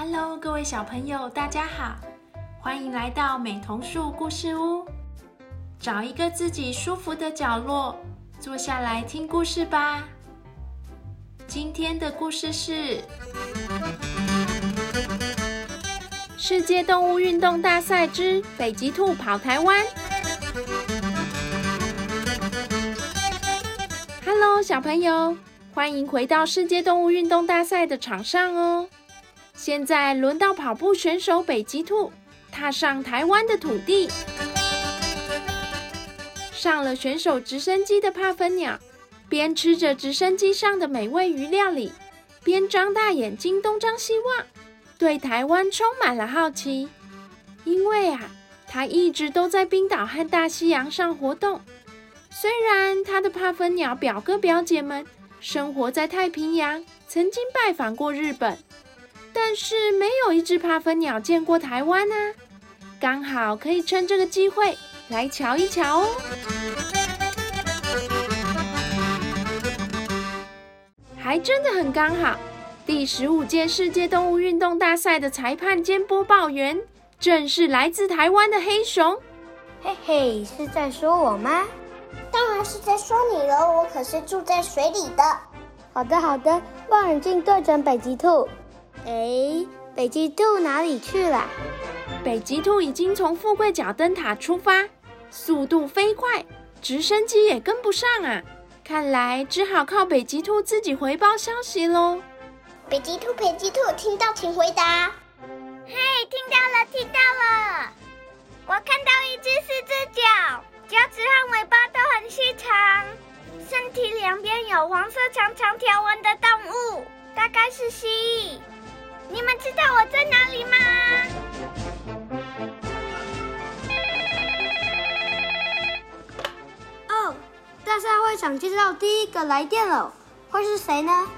Hello，各位小朋友，大家好，欢迎来到美童树故事屋。找一个自己舒服的角落，坐下来听故事吧。今天的故事是世界动物运动大赛之北极兔跑台湾。Hello，小朋友，欢迎回到世界动物运动大赛的场上哦。现在轮到跑步选手北极兔踏上台湾的土地，上了选手直升机的帕芬鸟，边吃着直升机上的美味鱼料理，边张大眼睛东张西望，对台湾充满了好奇。因为啊，他一直都在冰岛和大西洋上活动。虽然他的帕芬鸟表哥表姐们生活在太平洋，曾经拜访过日本。但是没有一只帕芬鸟见过台湾呢，刚好可以趁这个机会来瞧一瞧哦。还真的很刚好，第十五届世界动物运动大赛的裁判兼播报员正是来自台湾的黑熊。嘿嘿，是在说我吗？当然是在说你了，我可是住在水里的。好的好的，望远镜对准北极兔。哎，北极兔哪里去了？北极兔已经从富贵角灯塔出发，速度飞快，直升机也跟不上啊！看来只好靠北极兔自己回报消息喽。北极兔，北极兔，听到请回答。嘿，听到了，听到了！我看到一只四只脚，脚趾和尾巴都很细长，身体两边有黄色长长条纹的动物，大概是蜥蜴。你们知道我在哪里吗？哦，大赛会场接到第一个来电了，会是谁呢？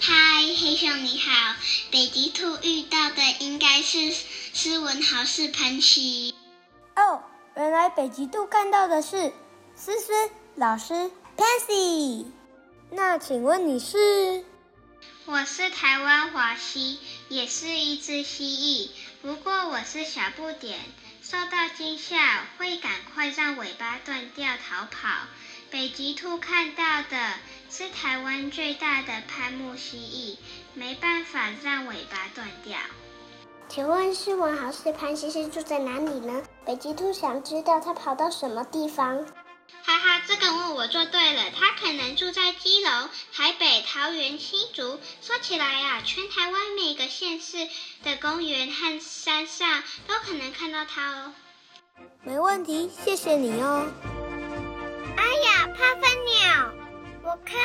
嗨，黑熊你好，北极兔遇到的应该是斯文豪士潘奇。哦，原来北极兔看到的是思思老师 Pansy。那请问你是？我是台湾华西，也是一只蜥蜴。不过我是小不点，受到惊吓会赶快让尾巴断掉逃跑。北极兔看到的是台湾最大的攀木蜥蜴，没办法让尾巴断掉。请问是文豪是潘西是住在哪里呢？北极兔想知道他跑到什么地方。哈哈，这个问我做对了。他可能住在基隆、台北、桃园、新竹。说起来呀，全台湾每个县市的公园和山上都可能看到他哦。没问题，谢谢你哦。哎呀，帕芬鸟，我看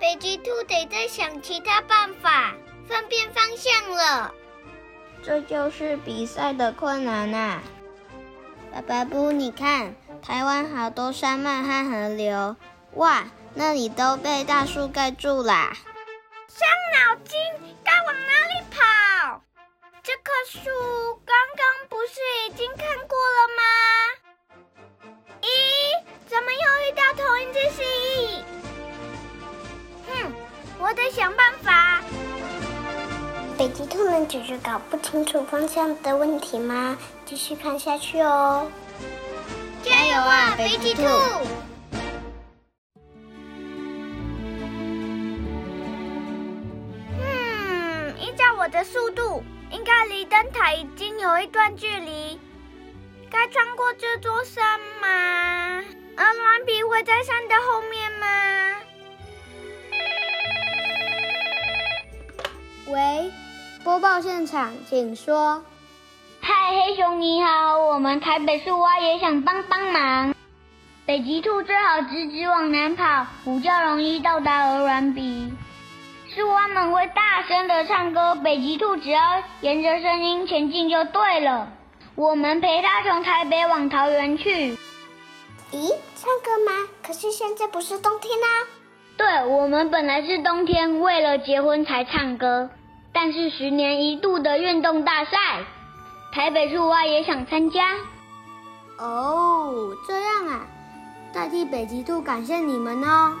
北极兔得再想其他办法分辨方向了。这就是比赛的困难啊！爸爸不，你看。台湾好多山脉和河流，哇，那里都被大树盖住啦！伤脑筋，该往哪里跑？这棵树刚刚不是已经看过了吗？咦，怎么又遇到同一只蜥蜴？哼，我得想办法。北极兔能解决搞不清楚方向的问题吗？继续看下去哦。加油啊，北极兔！嗯，依照我的速度，应该离灯塔已经有一段距离。该穿过这座山吗？鹅卵皮会在山的后面吗？喂，播报现场，请说。嗨，黑熊你好，我们台北树蛙也想帮帮忙。北极兔最好直直往南跑，比较容易到达鹅卵鼻。树蛙们会大声的唱歌，北极兔只要沿着声音前进就对了。我们陪它从台北往桃园去。咦，唱歌吗？可是现在不是冬天啊。对，我们本来是冬天为了结婚才唱歌，但是十年一度的运动大赛。台北树蛙也想参加哦，这样啊，代替北极兔感谢你们哦。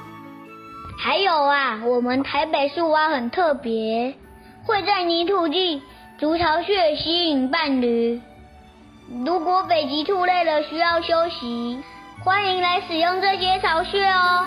还有啊，我们台北树蛙很特别，会在泥土地筑巢穴吸引伴侣。如果北极兔累了需要休息，欢迎来使用这些巢穴哦。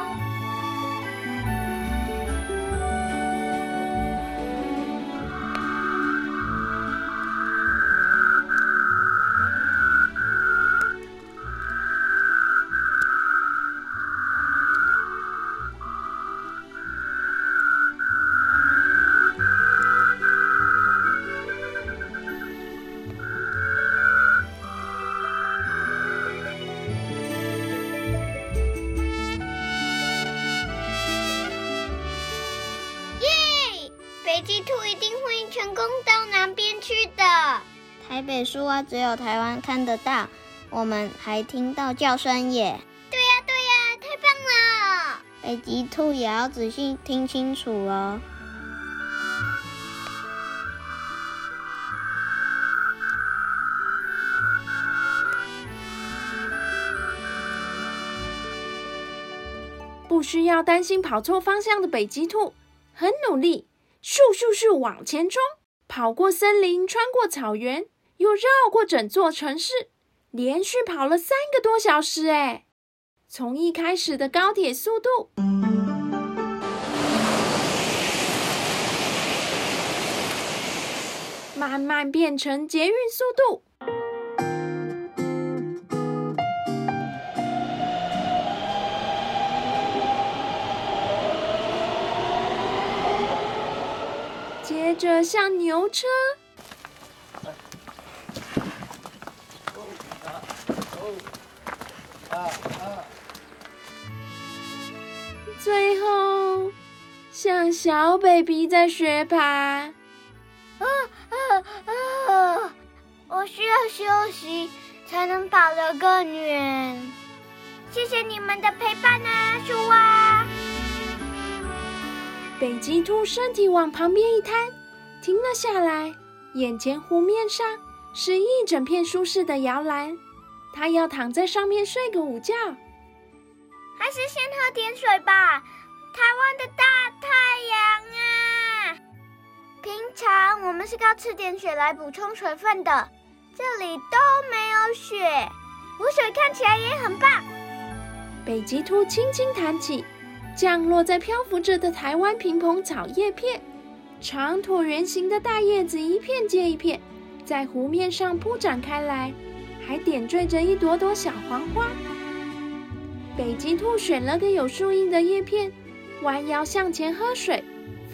台北树蛙只有台湾看得到，我们还听到叫声耶。对呀对呀，太棒了！北极兔也要仔细听清楚哦。不需要担心跑错方向的北极兔，很努力。咻咻咻往前冲，跑过森林，穿过草原，又绕过整座城市，连续跑了三个多小时。哎，从一开始的高铁速度，慢慢变成捷运速度。接着像牛车，最后像小 baby 在学爬。啊啊啊！我需要休息才能跑得更远。谢谢你们的陪伴啊，树蛙。北极兔身体往旁边一摊，停了下来。眼前湖面上是一整片舒适的摇篮，它要躺在上面睡个午觉。还是先喝点水吧。台湾的大太阳啊！平常我们是靠吃点水来补充水分的，这里都没有雪，湖水看起来也很棒。北极兔轻轻弹起。降落在漂浮着的台湾平蓬草叶片，长椭圆形的大叶子一片接一片，在湖面上铺展开来，还点缀着一朵朵小黄花。北极兔选了个有树荫的叶片，弯腰向前喝水，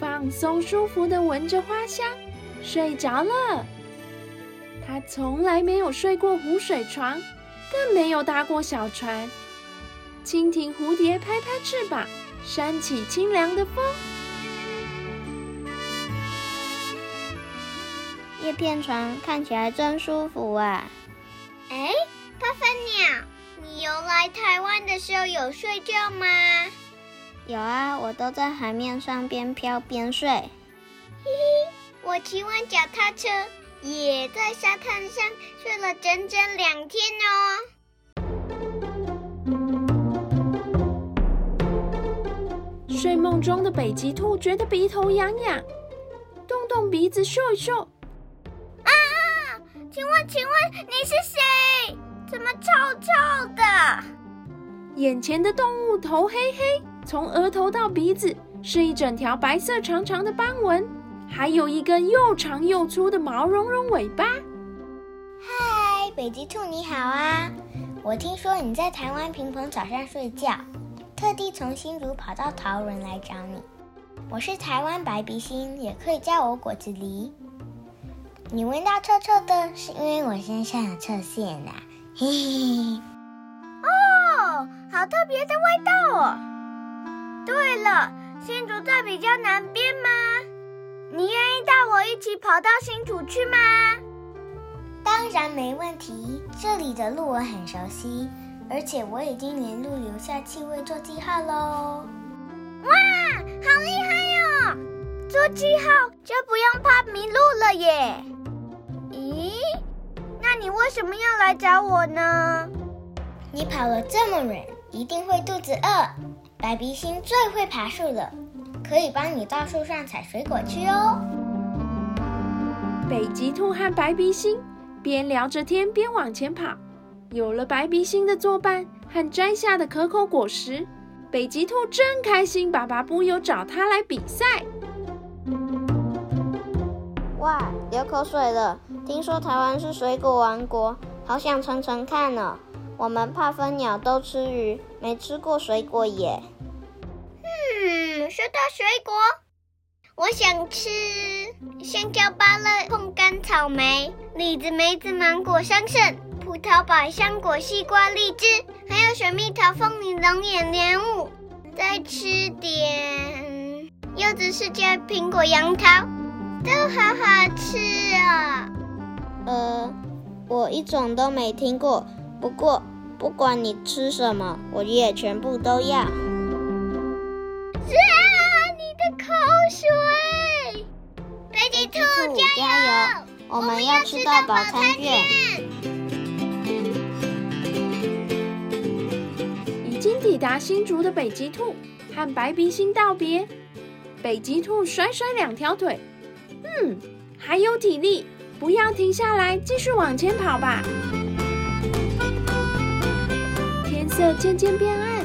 放松舒服地闻着花香，睡着了。它从来没有睡过湖水床，更没有搭过小船。蜻蜓、蝴蝶拍拍翅膀。扇起清凉的风，叶片床看起来真舒服啊！哎，八分鸟，你游来台湾的时候有睡觉吗？有啊，我都在海面上边飘边睡。嘿嘿，我骑完脚踏车，也在沙滩上睡了整整两天哦。睡梦中的北极兔觉得鼻头痒痒，动动鼻子嗅一嗅。啊！请问，请问你是谁？怎么臭臭的？眼前的动物头黑黑，从额头到鼻子是一整条白色长长的斑纹，还有一根又长又粗的毛茸茸尾巴。嗨，北极兔你好啊！我听说你在台湾平蓬草上睡觉。特地从新竹跑到桃园来找你，我是台湾白鼻星，也可以叫我果子狸。你闻到臭臭的，是因为我身上有臭腺呐，嘿嘿。哦，好特别的味道哦。对了，新竹在比较南边吗？你愿意带我一起跑到新竹去吗？当然没问题，这里的路我很熟悉。而且我已经沿路留下气味做记号喽！哇，好厉害哟！做记号就不用怕迷路了耶！咦，那你为什么要来找我呢？你跑了这么远，一定会肚子饿。白鼻星最会爬树了，可以帮你到树上采水果去哦。北极兔和白鼻星边聊着天边往前跑，有了白鼻星的作伴和摘下的可口果实，北极兔真开心。爸爸不由找他来比赛。哇，流口水了！听说台湾是水果王国，好想尝尝看呢。我们怕分鸟都吃鱼，没吃过水果耶。嗯，说到水果，我想吃香蕉、芭乐、碰干、草莓、李子、梅子、芒果、桑葚、葡萄、百香果、西瓜、荔枝，还有水蜜桃、凤梨、龙眼、莲雾。再吃点柚子、释迦、苹果、杨桃，都好好吃啊。呃，我一种都没听过。不过，不管你吃什么，我也全部都要。啊！你的口水！北极兔加油！我们要吃到饱餐券。已经抵达新竹的北极兔和白鼻星道别。北极兔甩甩两条腿，嗯，还有体力，不要停下来，继续往前跑吧。天色渐渐变暗，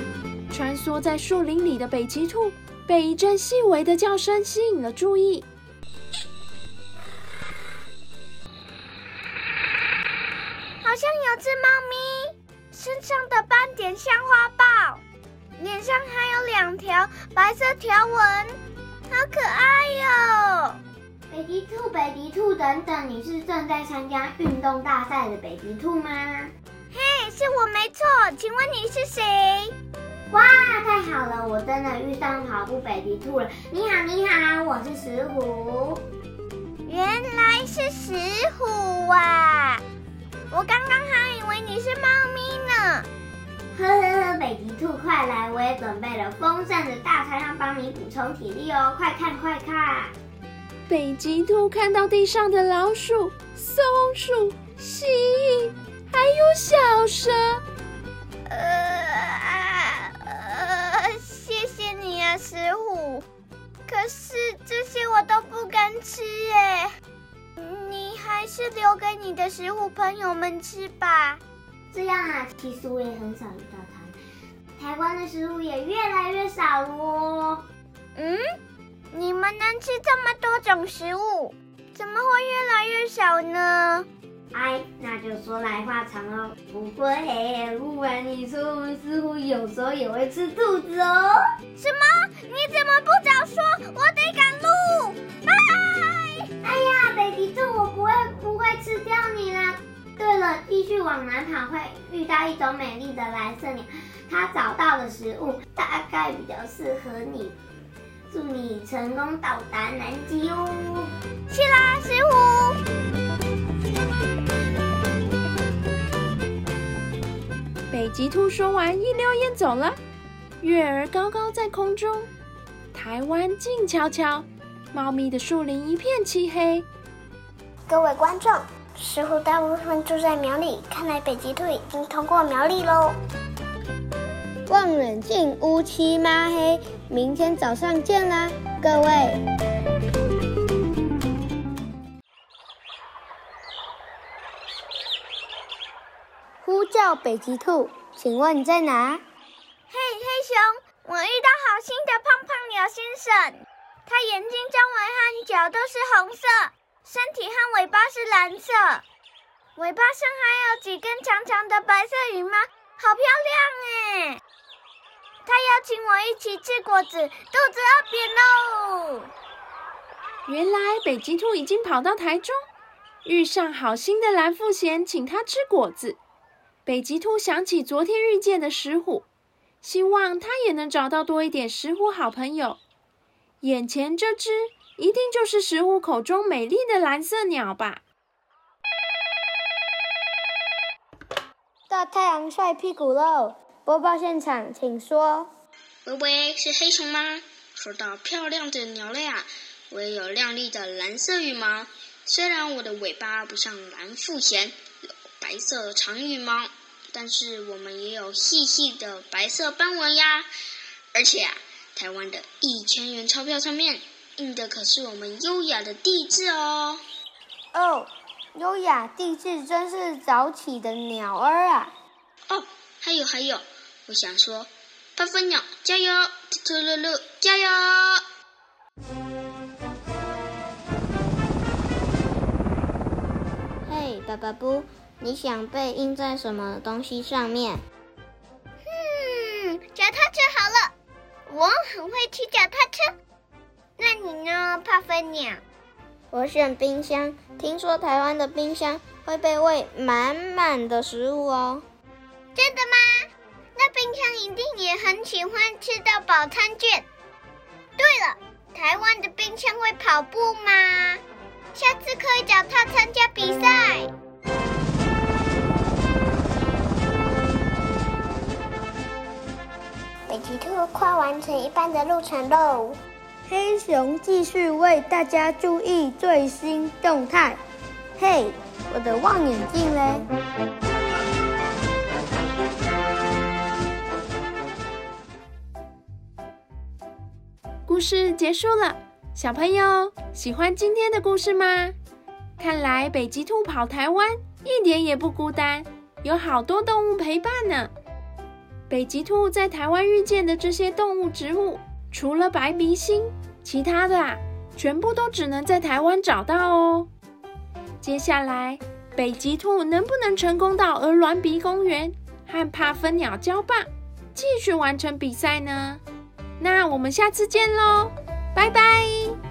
穿梭在树林里的北极兔被一阵细微的叫声吸引了注意。好像有只猫咪，身上的斑点像花豹，脸上还有两条白色条纹，好可爱哟！北极兔，北极兔，等等，你是正在参加运动大赛的北极兔吗？嘿，是我没错，请问你是谁？哇，太好了，我真的遇上跑步北极兔了。你好，你好，我是石虎。原来是石虎啊！我刚刚还以为你是猫咪呢。呵呵呵，北极兔快来，我也准备了丰盛的大餐要帮你补充体力哦，快看快看！北极兔看到地上的老鼠、松鼠、蜥蜴。还有小蛇，呃呃，谢谢你啊，石虎。可是这些我都不敢吃哎，你还是留给你的石虎朋友们吃吧。这样啊，其实我也很少遇到它们。台湾的食物也越来越少了。嗯，你们能吃这么多种食物，怎么会越来越少呢？哎，那就说来话长哦。不过嘿，不管你说，我们似乎有时候也会吃兔子哦。什么？你怎么不早说？我得赶路。拜。哎呀，，baby 兔，我不会不会吃掉你啦。对了，继续往南跑会遇到一种美丽的蓝色鸟，它找到的食物大概比较适合你。祝你成功到达南极哦！去啦，石虎。北极兔说完，一溜烟走了。月儿高高在空中，台湾静悄悄，茂密的树林一片漆黑。各位观众，石虎大部分住在苗栗，看来北极兔已经通过苗栗喽。望远镜乌漆抹黑，明天早上见啦，各位。呼叫北极兔，请问你在哪？嘿，黑熊，我遇到好心的胖胖鸟先生。他眼睛周围和脚都是红色，身体和尾巴是蓝色，尾巴上还有几根长长的白色羽毛，好漂亮哎！他邀请我一起吃果子，肚子饿扁喽。原来北极兔已经跑到台中，遇上好心的蓝富贤，请他吃果子。北极兔想起昨天遇见的石虎，希望他也能找到多一点石虎好朋友。眼前这只一定就是石虎口中美丽的蓝色鸟吧？大太阳晒屁股喽！播报现场，请说。喂喂，是黑熊吗？说到漂亮的鸟类啊，我也有亮丽的蓝色羽毛。虽然我的尾巴不像蓝腹鹇有。白色长羽毛，但是我们也有细细的白色斑纹呀。而且啊，台湾的一千元钞票上面印的可是我们优雅的地质哦。哦，优雅地质真是早起的鸟儿啊！哦，还有还有，我想说，八分鸟加油，兔噜噜加油！嘿，爸爸不，你想被印在什么东西上面？嗯，脚踏车好了，我很会骑脚踏车。那你呢，帕芬鸟？我选冰箱。听说台湾的冰箱会被喂满满的食物哦。真的吗？那冰箱一定也很喜欢吃到饱餐券。对了，台湾的冰箱会跑步吗？下次可以找他参加比赛。北极兔快完成一半的路程喽。黑熊继续为大家注意最新动态。嘿，我的望远镜嘞！故事结束了，小朋友喜欢今天的故事吗？看来北极兔跑台湾一点也不孤单，有好多动物陪伴呢。北极兔在台湾遇见的这些动物、植物。除了白鼻星，其他的啊，全部都只能在台湾找到哦。接下来，北极兔能不能成功到鹅銮鼻公园和帕芬鸟交棒，继续完成比赛呢？那我们下次见喽，拜拜。